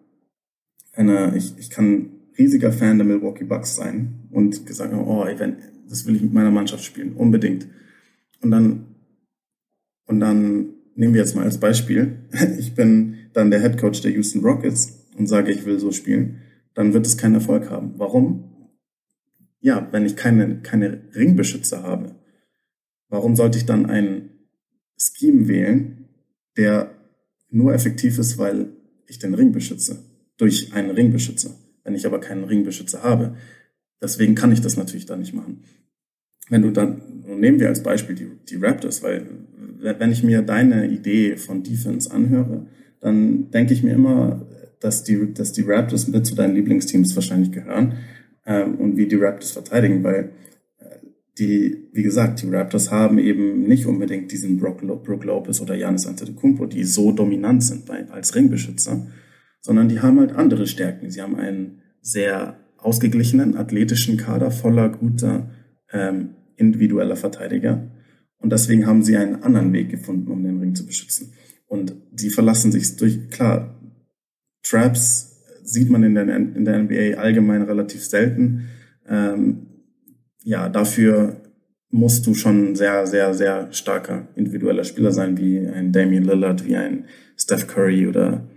einer, ich, ich kann riesiger Fan der Milwaukee Bucks sein und gesagt, oh, wenn, das will ich mit meiner Mannschaft spielen, unbedingt. Und dann und dann nehmen wir jetzt mal als Beispiel, ich bin dann der Head Coach der Houston Rockets und sage, ich will so spielen, dann wird es keinen Erfolg haben. Warum? Ja, wenn ich keine, keine Ringbeschützer habe, warum sollte ich dann einen Scheme wählen, der nur effektiv ist, weil ich den Ring beschütze, durch einen Ringbeschützer, wenn ich aber keinen Ringbeschützer habe. Deswegen kann ich das natürlich dann nicht machen. Wenn du dann, nehmen wir als Beispiel die, die Raptors, weil wenn ich mir deine Idee von Defense anhöre, dann denke ich mir immer, dass die, dass die Raptors mit zu deinen Lieblingsteams wahrscheinlich gehören ähm, und wie die Raptors verteidigen, weil äh, die, wie gesagt, die Raptors haben eben nicht unbedingt diesen Brook, Brook Lopez oder Giannis Antetokounmpo, die so dominant sind bei, als Ringbeschützer, sondern die haben halt andere Stärken. Sie haben einen sehr ausgeglichenen, athletischen Kader voller guter ähm, individueller Verteidiger und deswegen haben sie einen anderen Weg gefunden, um den Ring zu beschützen. Und sie verlassen sich durch, klar, Traps sieht man in der, in der NBA allgemein relativ selten. Ähm, ja, dafür musst du schon sehr, sehr, sehr starker individueller Spieler sein, wie ein Damian Lillard, wie ein Steph Curry oder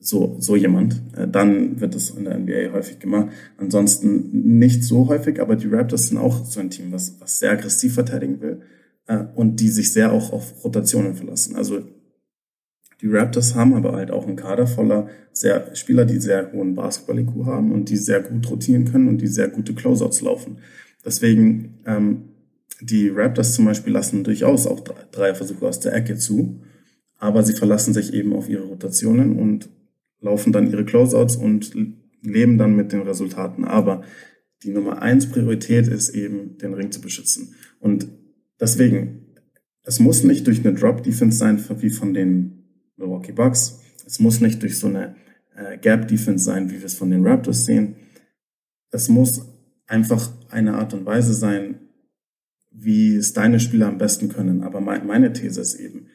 so, so jemand. Äh, dann wird es in der NBA häufig gemacht. Ansonsten nicht so häufig, aber die Raptors sind auch so ein Team, was, was sehr aggressiv verteidigen will äh, und die sich sehr auch auf Rotationen verlassen. Also die Raptors haben aber halt auch einen Kader voller sehr Spieler, die sehr hohen Basketball-IQ haben und die sehr gut rotieren können und die sehr gute Closeouts laufen. Deswegen, ähm, die Raptors zum Beispiel lassen durchaus auch drei Versuche aus der Ecke zu, aber sie verlassen sich eben auf ihre Rotationen und laufen dann ihre Closeouts und leben dann mit den Resultaten. Aber die Nummer eins Priorität ist eben, den Ring zu beschützen. Und Deswegen, es muss nicht durch eine Drop-Defense sein, wie von den Milwaukee Bucks. Es muss nicht durch so eine äh, Gap-Defense sein, wie wir es von den Raptors sehen. Es muss einfach eine Art und Weise sein, wie es deine Spieler am besten können. Aber mein, meine These ist eben,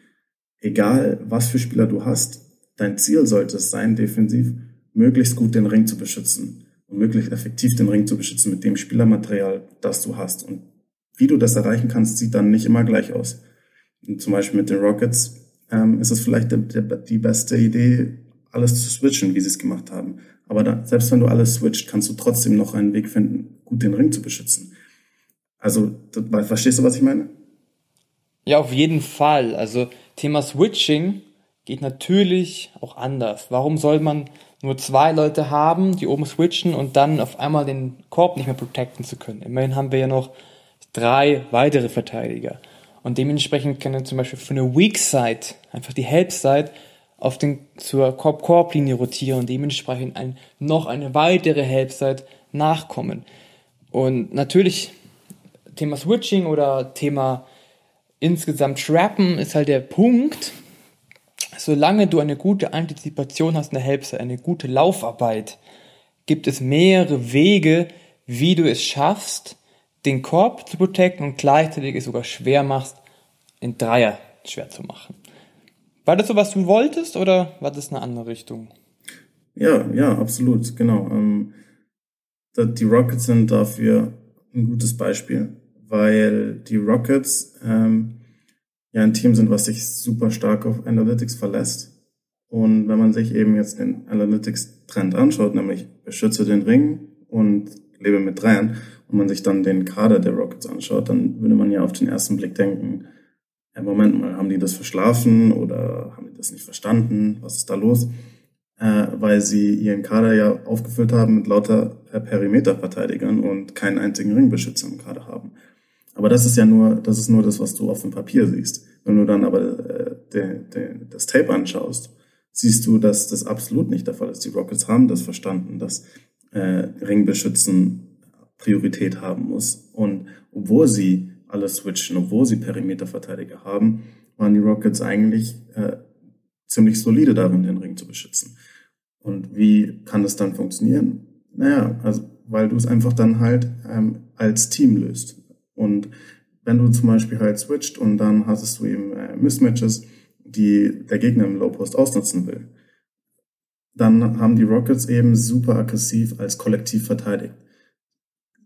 egal was für Spieler du hast, dein Ziel sollte es sein, defensiv möglichst gut den Ring zu beschützen. und möglichst effektiv den Ring zu beschützen mit dem Spielermaterial, das du hast. Und wie du das erreichen kannst, sieht dann nicht immer gleich aus. Und zum Beispiel mit den Rockets ähm, ist es vielleicht die, die beste Idee, alles zu switchen, wie sie es gemacht haben. Aber da, selbst wenn du alles switcht, kannst du trotzdem noch einen Weg finden, gut den Ring zu beschützen. Also, das, verstehst du, was ich meine?
Ja, auf jeden Fall. Also, Thema Switching geht natürlich auch anders. Warum soll man nur zwei Leute haben, die oben switchen und dann auf einmal den Korb nicht mehr protecten zu können? Immerhin haben wir ja noch drei weitere Verteidiger. Und dementsprechend kann er zum Beispiel für eine Weak Side, einfach die Help Side, auf den, zur Korb-Korb-Linie rotieren und dementsprechend ein, noch eine weitere Help Side nachkommen. Und natürlich Thema Switching oder Thema insgesamt Trappen ist halt der Punkt, solange du eine gute Antizipation hast in der Helpside, eine gute Laufarbeit, gibt es mehrere Wege, wie du es schaffst, den Korb zu protecten und gleichzeitig es sogar schwer machst, in Dreier schwer zu machen. War das so, was du wolltest oder war das eine andere Richtung?
Ja, ja, absolut, genau. Ähm, die Rockets sind dafür ein gutes Beispiel, weil die Rockets ähm, ja ein Team sind, was sich super stark auf Analytics verlässt. Und wenn man sich eben jetzt den Analytics-Trend anschaut, nämlich beschütze den Ring und lebe mit Dreiern, und man sich dann den Kader der Rockets anschaut, dann würde man ja auf den ersten Blick denken, ja, Moment mal, haben die das verschlafen oder haben die das nicht verstanden? Was ist da los? Äh, weil sie ihren Kader ja aufgefüllt haben mit lauter Perimeterverteidigern und keinen einzigen Ringbeschützer im Kader haben. Aber das ist ja nur, das ist nur das, was du auf dem Papier siehst. Wenn du dann aber äh, de, de, das Tape anschaust, siehst du, dass das absolut nicht der Fall ist. Die Rockets haben das verstanden, dass äh, Ringbeschützen Priorität haben muss. Und obwohl sie alle switchen, obwohl sie Perimeterverteidiger haben, waren die Rockets eigentlich äh, ziemlich solide darin, den Ring zu beschützen. Und wie kann das dann funktionieren? Naja, also weil du es einfach dann halt ähm, als Team löst. Und wenn du zum Beispiel halt switcht und dann hast du eben äh, Mismatches, die der Gegner im Low Post ausnutzen will, dann haben die Rockets eben super aggressiv als Kollektiv verteidigt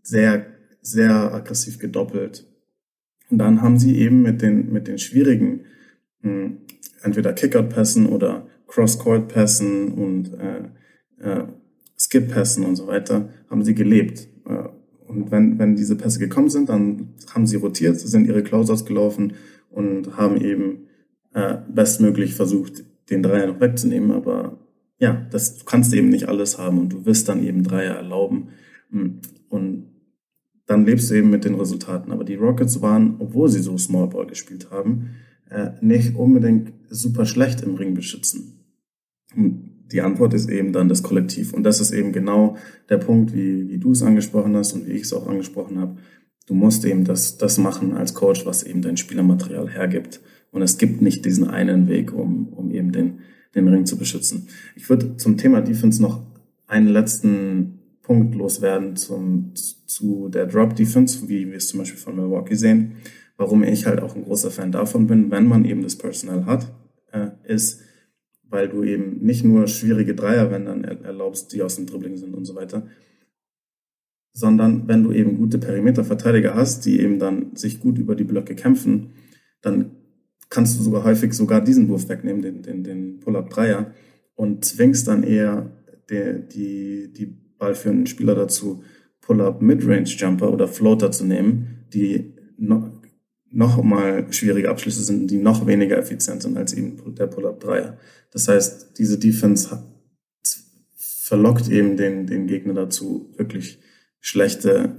sehr, sehr aggressiv gedoppelt. Und dann haben sie eben mit den, mit den schwierigen, mh, hm, entweder Kickout-Pässen oder Cross-Court-Pässen und äh, äh, Skip-Pässen und so weiter, haben sie gelebt. Äh, und wenn, wenn diese Pässe gekommen sind, dann haben sie rotiert, sind ihre Closeouts gelaufen und haben eben äh, bestmöglich versucht, den Dreier noch wegzunehmen. Aber ja, das du kannst eben nicht alles haben und du wirst dann eben Dreier erlauben. Hm. Und dann lebst du eben mit den Resultaten. Aber die Rockets waren, obwohl sie so Small Ball gespielt haben, äh, nicht unbedingt super schlecht im Ring beschützen. die Antwort ist eben dann das Kollektiv. Und das ist eben genau der Punkt, wie, wie du es angesprochen hast und wie ich es auch angesprochen habe. Du musst eben das, das machen als Coach, was eben dein Spielermaterial hergibt. Und es gibt nicht diesen einen Weg, um, um eben den, den Ring zu beschützen. Ich würde zum Thema Defense noch einen letzten Punkt loswerden zum, zu der Drop Defense, wie wir es zum Beispiel von Milwaukee sehen. Warum ich halt auch ein großer Fan davon bin, wenn man eben das Personal hat, äh, ist, weil du eben nicht nur schwierige Dreierwändern erlaubst, die aus dem Dribbling sind und so weiter, sondern wenn du eben gute Perimeterverteidiger hast, die eben dann sich gut über die Blöcke kämpfen, dann kannst du sogar häufig sogar diesen Wurf wegnehmen, den, den, den Pull-Up-Dreier und zwingst dann eher die, die, die ballführenden Spieler dazu, Pull-up Midrange-Jumper oder Floater zu nehmen, die noch, noch mal schwierige Abschlüsse sind, die noch weniger effizient sind als eben der Pull-up-Dreier. Das heißt, diese Defense verlockt eben den, den Gegner dazu, wirklich schlechte,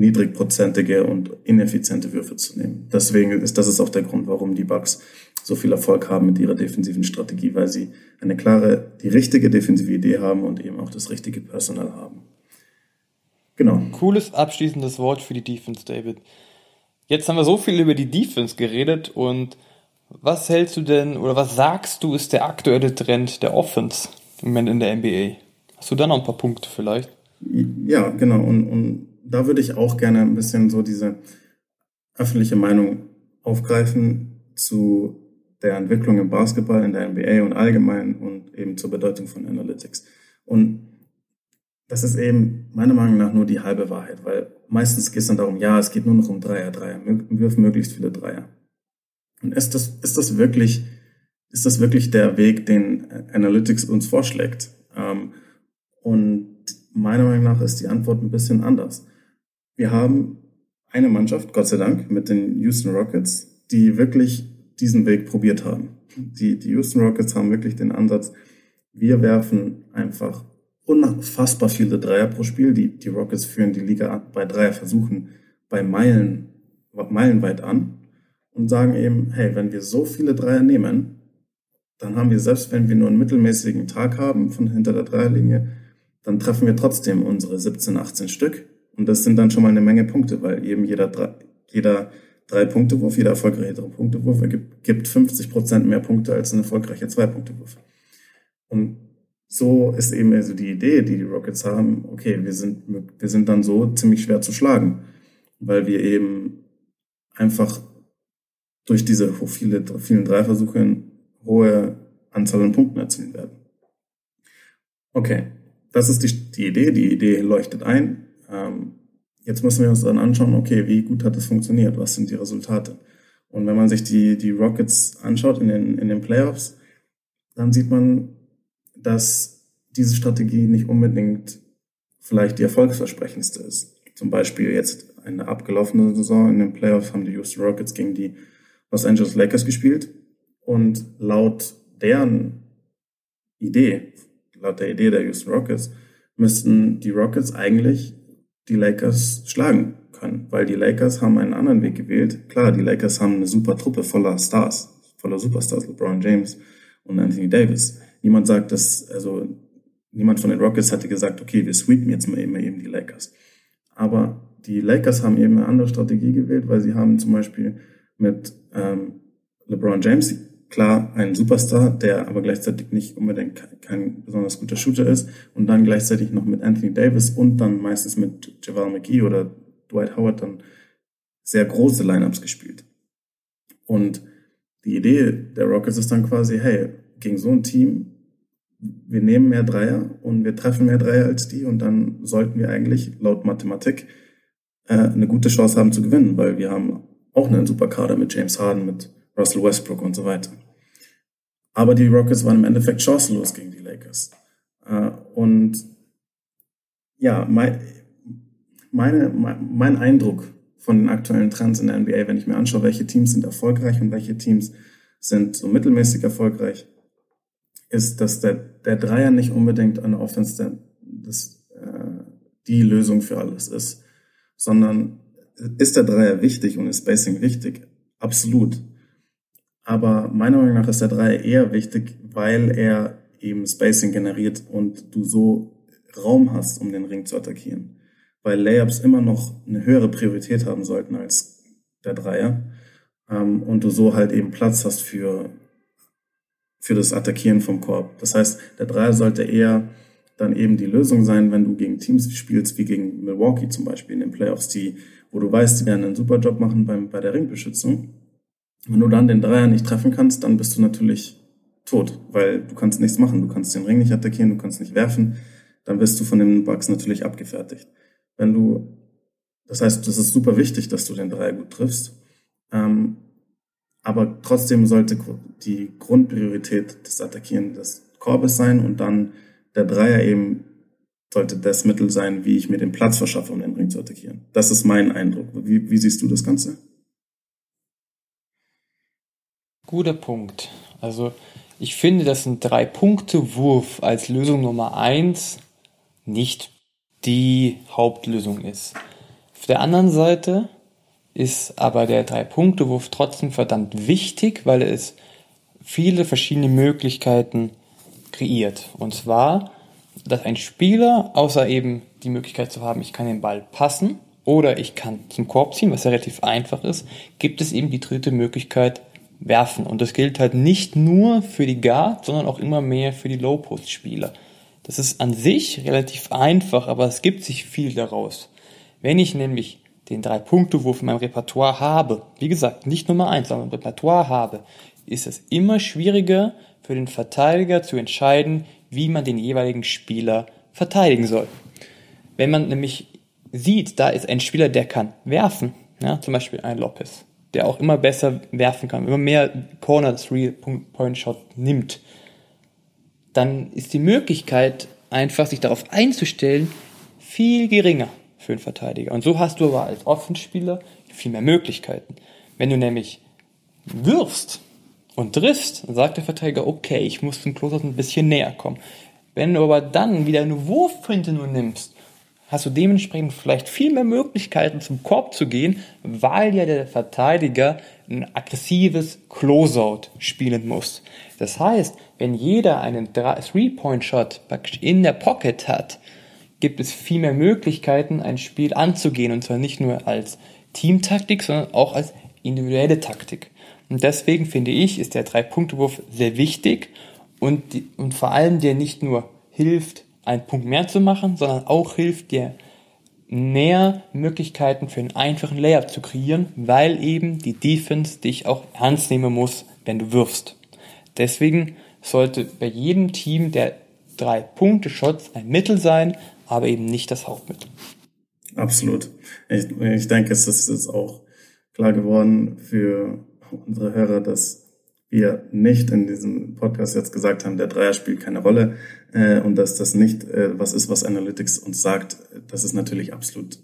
niedrigprozentige und ineffiziente Würfe zu nehmen. Deswegen ist das ist auch der Grund, warum die Bucks so viel Erfolg haben mit ihrer defensiven Strategie, weil sie eine klare, die richtige defensive Idee haben und eben auch das richtige Personal haben.
Genau. Cooles abschließendes Wort für die Defense, David. Jetzt haben wir so viel über die Defense geredet und was hältst du denn oder was sagst du ist der aktuelle Trend der Offense im Moment in der NBA? Hast du da noch ein paar Punkte vielleicht?
Ja, genau. Und, und da würde ich auch gerne ein bisschen so diese öffentliche Meinung aufgreifen zu der Entwicklung im Basketball, in der NBA und allgemein und eben zur Bedeutung von Analytics. Und das ist eben meiner Meinung nach nur die halbe Wahrheit, weil meistens geht es dann darum, ja, es geht nur noch um Dreier, Dreier, wirfen möglichst viele Dreier. Und ist das, ist das wirklich, ist das wirklich der Weg, den Analytics uns vorschlägt? Ähm, und meiner Meinung nach ist die Antwort ein bisschen anders. Wir haben eine Mannschaft, Gott sei Dank, mit den Houston Rockets, die wirklich diesen Weg probiert haben. Die, die Houston Rockets haben wirklich den Ansatz, wir werfen einfach unfassbar viele Dreier pro Spiel. Die, die Rockets führen die Liga bei Dreierversuchen bei Meilen, meilenweit an und sagen eben, hey, wenn wir so viele Dreier nehmen, dann haben wir, selbst wenn wir nur einen mittelmäßigen Tag haben von hinter der Dreierlinie, dann treffen wir trotzdem unsere 17, 18 Stück. Und das sind dann schon mal eine Menge Punkte, weil eben jeder, jeder Drei-Punkte-Wurf, jeder erfolgreiche Drei-Punkte-Wurf ergibt, gibt 50 Prozent mehr Punkte als ein erfolgreicher Zwei-Punkte-Wurf. Und so ist eben also die Idee, die die Rockets haben, okay, wir sind, wir sind dann so ziemlich schwer zu schlagen, weil wir eben einfach durch diese viele, vielen Dreiversuche eine hohe Anzahl an Punkten erzielen werden. Okay, das ist die, die Idee, die Idee leuchtet ein. Ähm, jetzt müssen wir uns dann anschauen, okay, wie gut hat das funktioniert, was sind die Resultate? Und wenn man sich die, die Rockets anschaut in den, in den Playoffs, dann sieht man, dass diese Strategie nicht unbedingt vielleicht die erfolgsversprechendste ist. Zum Beispiel jetzt eine abgelaufene Saison in den Playoffs haben die Houston Rockets gegen die Los Angeles Lakers gespielt und laut deren Idee, laut der Idee der Houston Rockets, müssten die Rockets eigentlich die Lakers schlagen können, weil die Lakers haben einen anderen Weg gewählt. Klar, die Lakers haben eine super Truppe voller Stars, voller Superstars, LeBron James und Anthony Davis. Niemand sagt, dass, also niemand von den Rockets hatte gesagt, okay, wir sweepen jetzt mal eben, eben die Lakers. Aber die Lakers haben eben eine andere Strategie gewählt, weil sie haben zum Beispiel mit ähm, LeBron James, klar ein Superstar, der aber gleichzeitig nicht unbedingt kein, besonders guter Shooter ist, und dann gleichzeitig noch mit Anthony Davis und dann meistens mit Javal McGee oder Dwight Howard dann sehr große Lineups gespielt. Und die Idee der Rockets ist dann quasi, hey, gegen so ein Team, wir nehmen mehr Dreier und wir treffen mehr Dreier als die und dann sollten wir eigentlich laut Mathematik äh, eine gute Chance haben zu gewinnen, weil wir haben auch einen super Kader mit James Harden, mit Russell Westbrook und so weiter. Aber die Rockets waren im Endeffekt chancenlos gegen die Lakers. Äh, und ja, mein, meine, mein Eindruck von den aktuellen Trends in der NBA, wenn ich mir anschaue, welche Teams sind erfolgreich und welche Teams sind so mittelmäßig erfolgreich, ist, dass der, der Dreier nicht unbedingt an Offense der, das, äh, die Lösung für alles ist, sondern ist der Dreier wichtig und ist Spacing wichtig? Absolut. Aber meiner Meinung nach ist der Dreier eher wichtig, weil er eben Spacing generiert und du so Raum hast, um den Ring zu attackieren. Weil Layups immer noch eine höhere Priorität haben sollten als der Dreier. Ähm, und du so halt eben Platz hast für für das Attackieren vom Korb. Das heißt, der Dreier sollte eher dann eben die Lösung sein, wenn du gegen Teams spielst, wie gegen Milwaukee zum Beispiel in den Playoffs, die, wo du weißt, die werden einen super Job machen beim, bei der Ringbeschützung. Wenn du dann den Dreier nicht treffen kannst, dann bist du natürlich tot, weil du kannst nichts machen. Du kannst den Ring nicht attackieren, du kannst nicht werfen. Dann bist du von den Bugs natürlich abgefertigt. Wenn du, das heißt, das ist super wichtig, dass du den Dreier gut triffst. Ähm, aber trotzdem sollte die Grundpriorität des Attackieren des Korbes sein und dann der Dreier eben sollte das Mittel sein, wie ich mir den Platz verschaffe, um den Ring zu attackieren. Das ist mein Eindruck. Wie, wie siehst du das Ganze?
Guter Punkt. Also ich finde, dass ein Drei-Punkte-Wurf als Lösung Nummer eins nicht die Hauptlösung ist. Auf der anderen Seite ist aber der Drei-Punkte-Wurf trotzdem verdammt wichtig, weil es viele verschiedene Möglichkeiten kreiert. Und zwar, dass ein Spieler, außer eben die Möglichkeit zu haben, ich kann den Ball passen oder ich kann zum Korb ziehen, was ja relativ einfach ist, gibt es eben die dritte Möglichkeit, werfen. Und das gilt halt nicht nur für die Guard, sondern auch immer mehr für die Low-Post-Spieler. Das ist an sich relativ einfach, aber es gibt sich viel daraus. Wenn ich nämlich den Drei-Punkte-Wurf in meinem Repertoire habe, wie gesagt, nicht Nummer eins, sondern im Repertoire habe, ist es immer schwieriger für den Verteidiger zu entscheiden, wie man den jeweiligen Spieler verteidigen soll. Wenn man nämlich sieht, da ist ein Spieler, der kann werfen, ja, zum Beispiel ein Lopez, der auch immer besser werfen kann, immer mehr Corner Three Point Shot nimmt, dann ist die Möglichkeit, einfach sich darauf einzustellen, viel geringer für einen Verteidiger. Und so hast du aber als Offenspieler viel mehr Möglichkeiten. Wenn du nämlich wirfst und triffst, dann sagt der Verteidiger, okay, ich muss zum Closeout ein bisschen näher kommen. Wenn du aber dann wieder eine Wurfprinte nur nimmst, hast du dementsprechend vielleicht viel mehr Möglichkeiten zum Korb zu gehen, weil ja der Verteidiger ein aggressives Closeout spielen muss. Das heißt, wenn jeder einen Three-Point-Shot in der Pocket hat, gibt es viel mehr Möglichkeiten, ein Spiel anzugehen und zwar nicht nur als Teamtaktik, sondern auch als individuelle Taktik. Und deswegen finde ich, ist der Drei-Punkte-Wurf sehr wichtig und, die, und vor allem dir nicht nur hilft, einen Punkt mehr zu machen, sondern auch hilft dir mehr Möglichkeiten für einen einfachen Layup zu kreieren, weil eben die Defense dich auch ernst nehmen muss, wenn du wirfst. Deswegen sollte bei jedem Team der drei Punkte Shots ein Mittel sein, aber eben nicht das Hauptmittel.
Absolut. Ich, ich denke, es ist jetzt auch klar geworden für unsere Hörer, dass wir nicht in diesem Podcast jetzt gesagt haben, der Dreier spielt keine Rolle äh, und dass das nicht äh, was ist, was Analytics uns sagt. Das ist natürlich absolut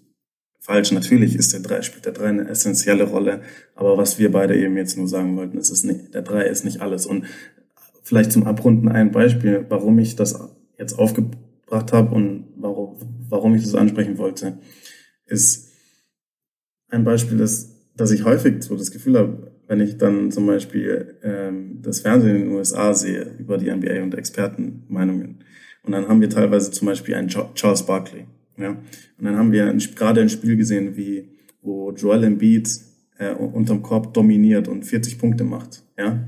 falsch. Natürlich ist der Dreier, spielt der Dreier eine essentielle Rolle, aber was wir beide eben jetzt nur sagen wollten, ist es nicht, der Dreier ist nicht alles. Und vielleicht zum Abrunden ein Beispiel, warum ich das jetzt aufgebracht habe und warum, warum ich das ansprechen wollte, ist ein Beispiel, das, dass ich häufig so das Gefühl habe, wenn ich dann zum Beispiel ähm, das Fernsehen in den USA sehe über die NBA und Expertenmeinungen. Und dann haben wir teilweise zum Beispiel einen Charles Barkley. Ja? Und dann haben wir ein, gerade ein Spiel gesehen, wie wo Joel Embiid äh, unterm Korb dominiert und 40 Punkte macht. Ja?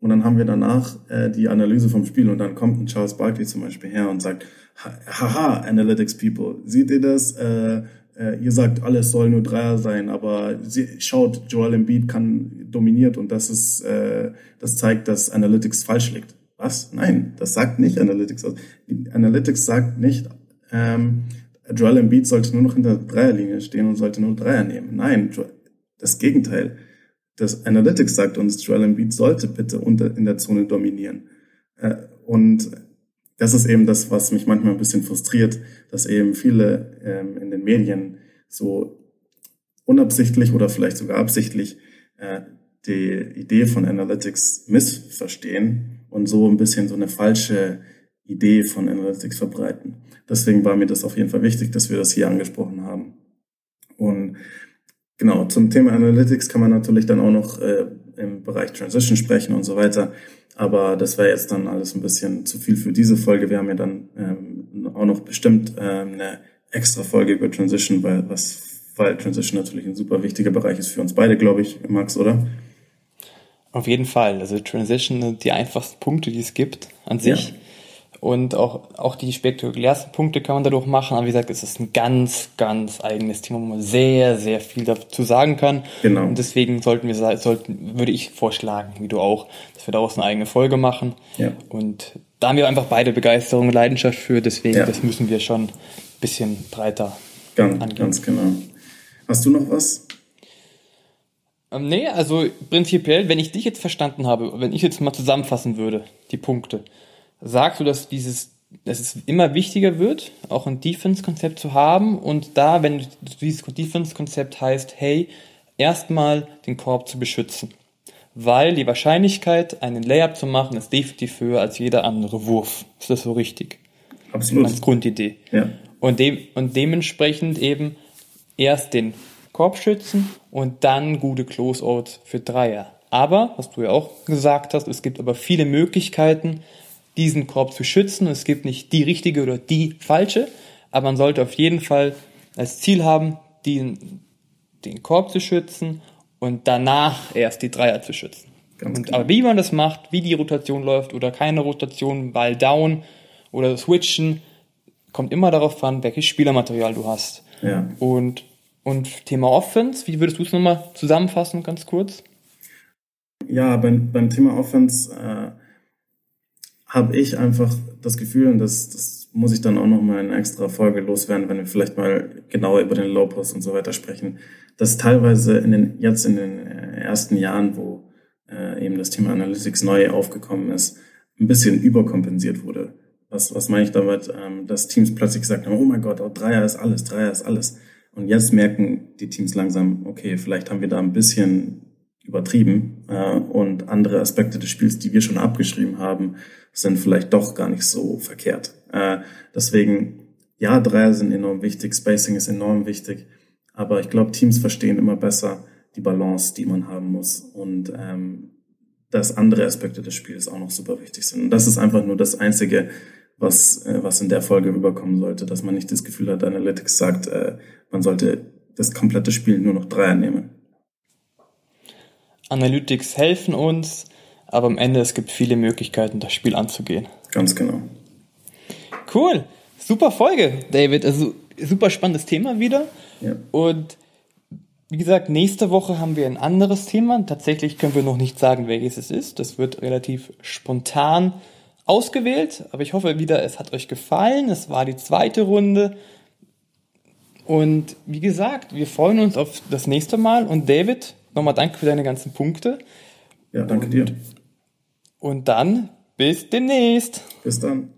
Und dann haben wir danach äh, die Analyse vom Spiel und dann kommt ein Charles Barkley zum Beispiel her und sagt, haha, Analytics People, seht ihr das? Äh, äh, ihr sagt, alles soll nur Dreier sein, aber sie, schaut, Joel Embiid kann dominiert und das ist, äh, das zeigt, dass Analytics falsch liegt. Was? Nein, das sagt nicht Analytics. Analytics sagt nicht, ähm, Joel Embiid sollte nur noch in der Dreierlinie stehen und sollte nur Dreier nehmen. Nein, das Gegenteil. Das Analytics sagt uns, Joel Embiid sollte bitte unter, in der Zone dominieren. Äh, und das ist eben das, was mich manchmal ein bisschen frustriert, dass eben viele ähm, in den Medien so unabsichtlich oder vielleicht sogar absichtlich äh, die Idee von Analytics missverstehen und so ein bisschen so eine falsche Idee von Analytics verbreiten. Deswegen war mir das auf jeden Fall wichtig, dass wir das hier angesprochen haben. Und genau, zum Thema Analytics kann man natürlich dann auch noch äh, im Bereich Transition sprechen und so weiter. Aber das wäre jetzt dann alles ein bisschen zu viel für diese Folge. Wir haben ja dann ähm, auch noch bestimmt ähm, eine extra Folge über Transition, weil, was, weil Transition natürlich ein super wichtiger Bereich ist für uns beide, glaube ich, Max, oder?
Auf jeden Fall. Also Transition sind die einfachsten Punkte, die es gibt an sich. Ja. Und auch, auch die spektakulärsten Punkte kann man dadurch machen. Aber wie gesagt, es ist ein ganz, ganz eigenes Thema, wo man sehr, sehr viel dazu sagen kann. Genau. Und deswegen sollten wir, sollten, würde ich vorschlagen, wie du auch, dass wir daraus eine eigene Folge machen. Ja. Und da haben wir einfach beide Begeisterung und Leidenschaft für. Deswegen, ja. das müssen wir schon ein bisschen breiter
ganz, angehen. Ganz genau. Hast du noch was?
Ähm, nee, also prinzipiell, wenn ich dich jetzt verstanden habe, wenn ich jetzt mal zusammenfassen würde, die Punkte, sagst du, dass dieses, dass es immer wichtiger wird, auch ein Defense-Konzept zu haben und da, wenn dieses Defense-Konzept heißt, hey, erstmal den Korb zu beschützen. Weil die Wahrscheinlichkeit, einen Layup zu machen, ist definitiv höher als jeder andere Wurf. Ist das so richtig?
Absolut.
Als Grundidee. Ja. Und, de und dementsprechend eben erst den Korb schützen und dann gute Closeouts für Dreier. Aber, was du ja auch gesagt hast, es gibt aber viele Möglichkeiten, diesen Korb zu schützen. Es gibt nicht die richtige oder die falsche, aber man sollte auf jeden Fall als Ziel haben, den, den Korb zu schützen und danach erst die Dreier zu schützen. Und, aber wie man das macht, wie die Rotation läuft oder keine Rotation, Ball down oder switchen, kommt immer darauf an, welches Spielermaterial du hast. Ja. Und, und Thema Offense, wie würdest du es nochmal zusammenfassen, ganz kurz?
Ja, beim, beim Thema Offense äh, habe ich einfach das Gefühl, und das, das muss ich dann auch noch mal eine extra Folge loswerden, wenn wir vielleicht mal genauer über den Low Post und so weiter sprechen. Dass teilweise in den, jetzt in den äh, ersten Jahren, wo äh, eben das Thema Analytics neu aufgekommen ist, ein bisschen überkompensiert wurde. Was, was meine ich damit? Ähm, dass Teams plötzlich gesagt haben, oh mein Gott, oh, Dreier ist alles, Dreier ist alles. Und jetzt merken die Teams langsam, okay, vielleicht haben wir da ein bisschen übertrieben äh, und andere Aspekte des Spiels, die wir schon abgeschrieben haben, sind vielleicht doch gar nicht so verkehrt. Äh, deswegen, ja, Dreier sind enorm wichtig, Spacing ist enorm wichtig, aber ich glaube, Teams verstehen immer besser die Balance, die man haben muss und ähm, dass andere Aspekte des Spiels auch noch super wichtig sind. Und das ist einfach nur das Einzige, was, äh, was in der Folge rüberkommen sollte, dass man nicht das Gefühl hat, Analytics sagt, äh, man sollte das komplette Spiel nur noch Dreier nehmen.
Analytics helfen uns, aber am Ende es gibt viele Möglichkeiten, das Spiel anzugehen.
Ganz genau.
Cool, super Folge, David. Also super spannendes Thema wieder.
Ja.
Und wie gesagt, nächste Woche haben wir ein anderes Thema. Tatsächlich können wir noch nicht sagen, welches es ist. Das wird relativ spontan ausgewählt. Aber ich hoffe wieder, es hat euch gefallen. Es war die zweite Runde. Und wie gesagt, wir freuen uns auf das nächste Mal. Und David, nochmal danke für deine ganzen Punkte.
Ja, danke dir.
Und dann bis demnächst.
Bis dann.